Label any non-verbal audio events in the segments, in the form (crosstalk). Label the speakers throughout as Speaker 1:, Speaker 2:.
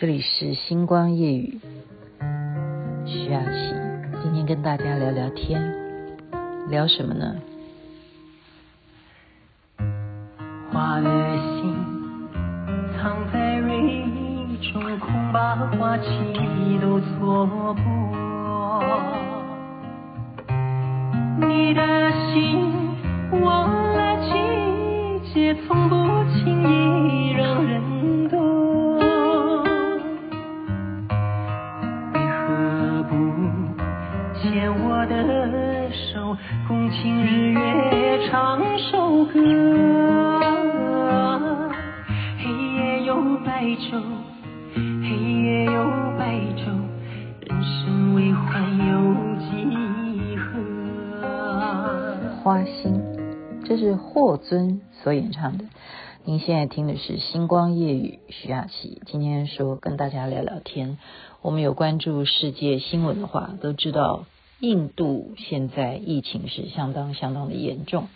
Speaker 1: 这里是星光夜语，徐雅琪，今天跟大家聊聊天，聊什么呢？
Speaker 2: 花的心藏在蕊中，恐把花期都错过。你的心昼，黑夜有白昼，人生为欢有几何？
Speaker 1: 花心，这是霍尊所演唱的。您现在听的是星光夜雨，徐雅琪。今天说跟大家聊聊天。我们有关注世界新闻的话，都知道。印度现在疫情是相当相当的严重，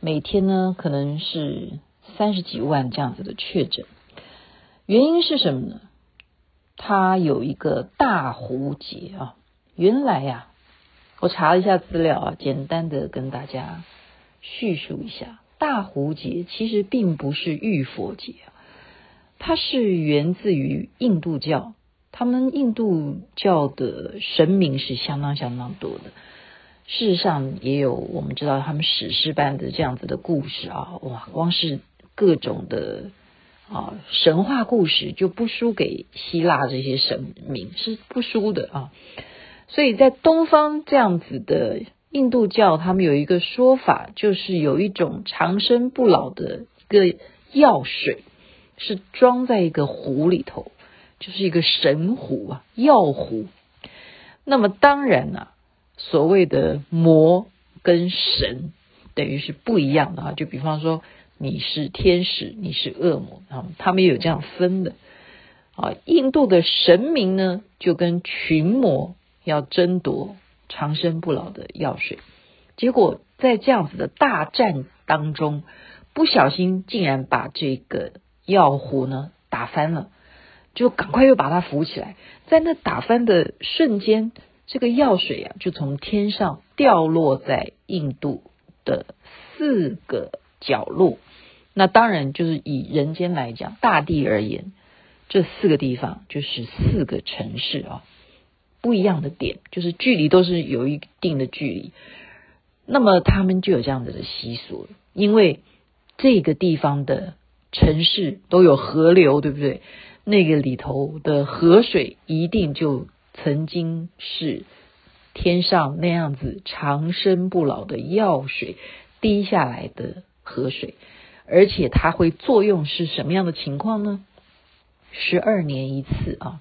Speaker 1: 每天呢可能是三十几万这样子的确诊，原因是什么呢？它有一个大壶节啊，原来呀、啊，我查了一下资料啊，简单的跟大家叙述一下，大壶节其实并不是浴佛节啊，它是源自于印度教。他们印度教的神明是相当相当多的，事实上也有我们知道他们史诗般的这样子的故事啊，哇，光是各种的啊神话故事就不输给希腊这些神明，是不输的啊。所以在东方这样子的印度教，他们有一个说法，就是有一种长生不老的一个药水，是装在一个壶里头。就是一个神壶啊，药壶。那么当然啊，所谓的魔跟神等于是不一样的啊。就比方说，你是天使，你是恶魔啊，他们也有这样分的啊。印度的神明呢，就跟群魔要争夺长生不老的药水，结果在这样子的大战当中，不小心竟然把这个药壶呢打翻了。就赶快又把它扶起来，在那打翻的瞬间，这个药水啊，就从天上掉落在印度的四个角落。那当然就是以人间来讲，大地而言，这四个地方就是四个城市啊，不一样的点，就是距离都是有一定的距离。那么他们就有这样子的习俗，因为这个地方的城市都有河流，对不对？那个里头的河水一定就曾经是天上那样子长生不老的药水滴下来的河水，而且它会作用是什么样的情况呢？十二年一次啊，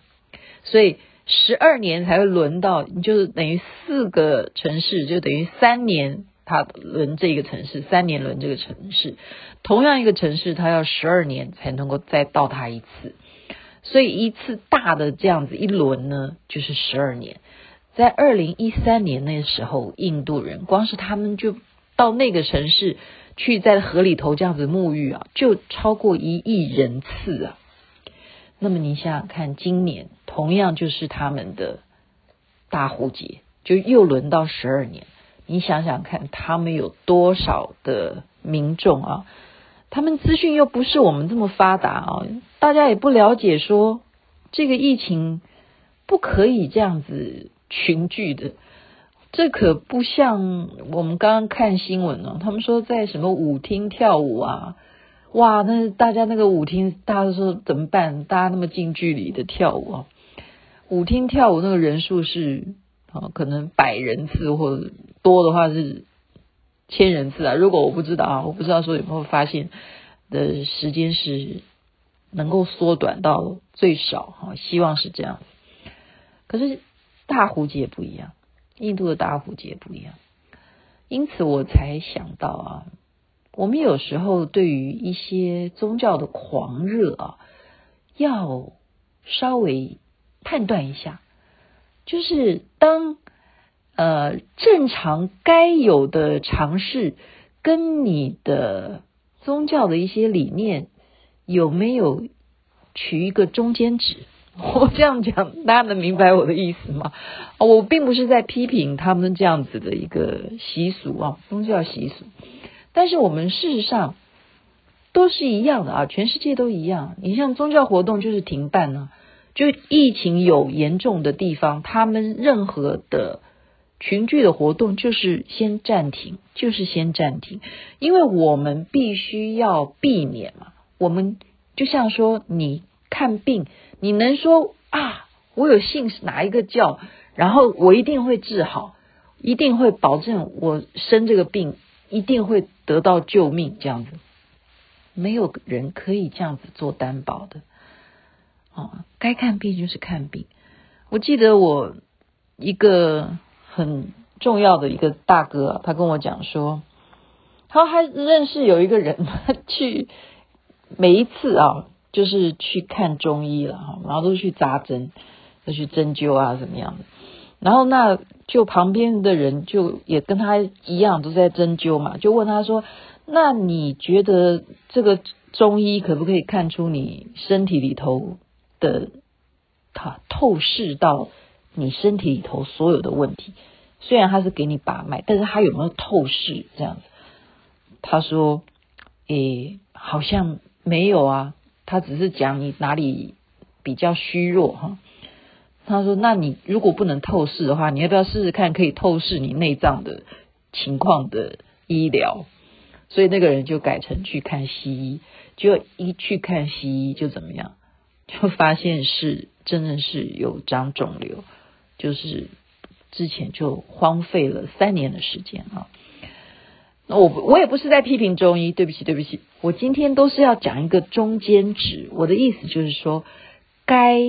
Speaker 1: 所以十二年才会轮到，就是等于四个城市，就等于三年它轮这个城市，三年轮这个城市，同样一个城市，它要十二年才能够再到它一次。所以一次大的这样子一轮呢，就是十二年。在二零一三年那时候，印度人光是他们就到那个城市去，在河里头这样子沐浴啊，就超过一亿人次啊。那么你想想看，今年同样就是他们的大壶节，就又轮到十二年。你想想看，他们有多少的民众啊？他们资讯又不是我们这么发达啊，大家也不了解说这个疫情不可以这样子群聚的，这可不像我们刚刚看新闻哦，他们说在什么舞厅跳舞啊，哇，那大家那个舞厅，大家都说怎么办？大家那么近距离的跳舞啊，舞厅跳舞那个人数是啊，可能百人次或多的话是。千人次啊！如果我不知道啊，我不知道说有没有发现的时间是能够缩短到最少哈，希望是这样。可是大壶节不一样，印度的大壶节不一样，因此我才想到啊，我们有时候对于一些宗教的狂热啊，要稍微判断一下，就是当。呃，正常该有的尝试，跟你的宗教的一些理念有没有取一个中间值 (laughs) 我这样讲，大家能明白我的意思吗？我并不是在批评他们这样子的一个习俗啊，宗教习俗。但是我们事实上都是一样的啊，全世界都一样。你像宗教活动就是停办呢、就疫情有严重的地方，他们任何的群聚的活动就是先暂停，就是先暂停，因为我们必须要避免嘛。我们就像说你看病。你能说啊，我有信哪一个教，然后我一定会治好，一定会保证我生这个病一定会得到救命这样子，没有人可以这样子做担保的。哦，该看病就是看病。我记得我一个很重要的一个大哥，他跟我讲说，他还认识有一个人，去每一次啊。就是去看中医了，然后都去扎针，都去针灸啊，怎么样的？然后那就旁边的人就也跟他一样，都在针灸嘛，就问他说：“那你觉得这个中医可不可以看出你身体里头的，他透视到你身体里头所有的问题？虽然他是给你把脉，但是他有没有透视这样子？”他说：“诶，好像没有啊。”他只是讲你哪里比较虚弱哈，他说：“那你如果不能透视的话，你要不要试试看可以透视你内脏的情况的医疗？”所以那个人就改成去看西医，就一去看西医就怎么样，就发现是真的是有长肿瘤，就是之前就荒废了三年的时间啊。那我我也不是在批评中医，对不起对不起，我今天都是要讲一个中间值。我的意思就是说，该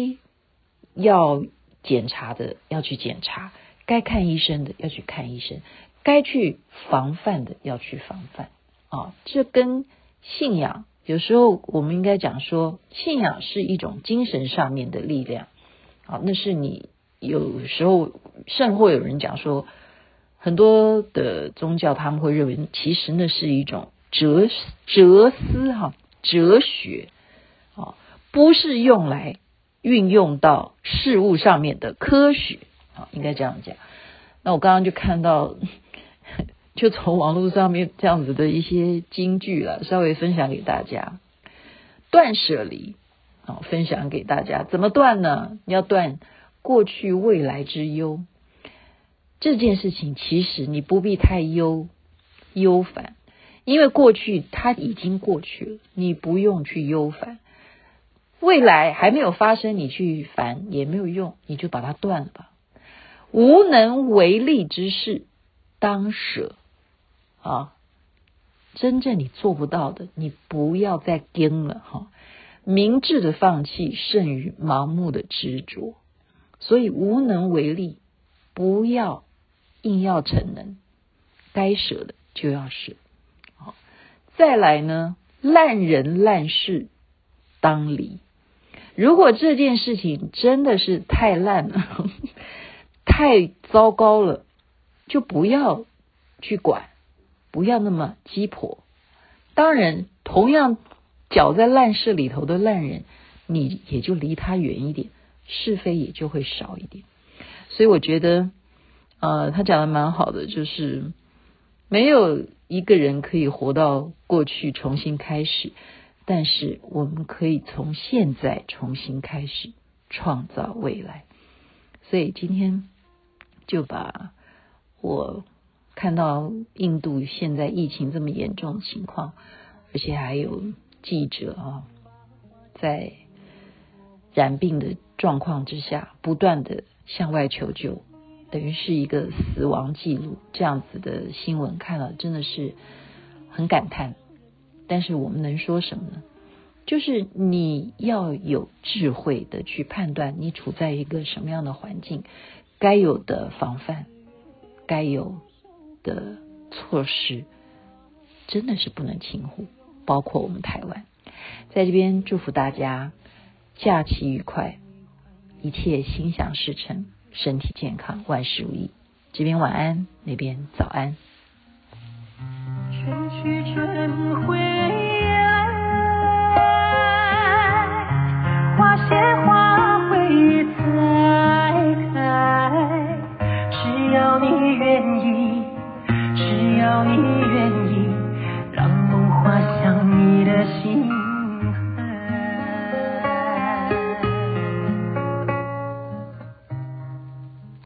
Speaker 1: 要检查的要去检查，该看医生的要去看医生，该去防范的要去防范啊。这跟信仰有时候我们应该讲说，信仰是一种精神上面的力量啊。那是你有时候甚或有人讲说。很多的宗教他们会认为，其实那是一种哲哲思哈哲学啊，不是用来运用到事物上面的科学啊，应该这样讲。那我刚刚就看到，(laughs) 就从网络上面这样子的一些金句了，稍微分享给大家。断舍离啊，分享给大家，怎么断呢？你要断过去未来之忧。这件事情其实你不必太忧忧烦，因为过去它已经过去了，你不用去忧烦。未来还没有发生，你去烦也没有用，你就把它断了吧。无能为力之事，当舍啊！真正你做不到的，你不要再跟了哈。明智的放弃胜于盲目的执着，所以无能为力，不要。硬要逞能，该舍的就要舍。好，再来呢，烂人烂事当离。如果这件事情真的是太烂了，(laughs) 太糟糕了，就不要去管，不要那么鸡婆。当然，同样搅在烂事里头的烂人，你也就离他远一点，是非也就会少一点。所以我觉得。呃，他讲的蛮好的，就是没有一个人可以活到过去重新开始，但是我们可以从现在重新开始创造未来。所以今天就把我看到印度现在疫情这么严重的情况，而且还有记者啊，在染病的状况之下，不断的向外求救。等于是一个死亡记录，这样子的新闻看了真的是很感叹。但是我们能说什么呢？就是你要有智慧的去判断你处在一个什么样的环境，该有的防范，该有的措施，真的是不能轻忽。包括我们台湾，在这边祝福大家假期愉快，一切心想事成，身体健康，万事如意。这边晚安，那边早安。春去春回来，花谢花会再开。
Speaker 2: 只要你愿意，只要你愿意。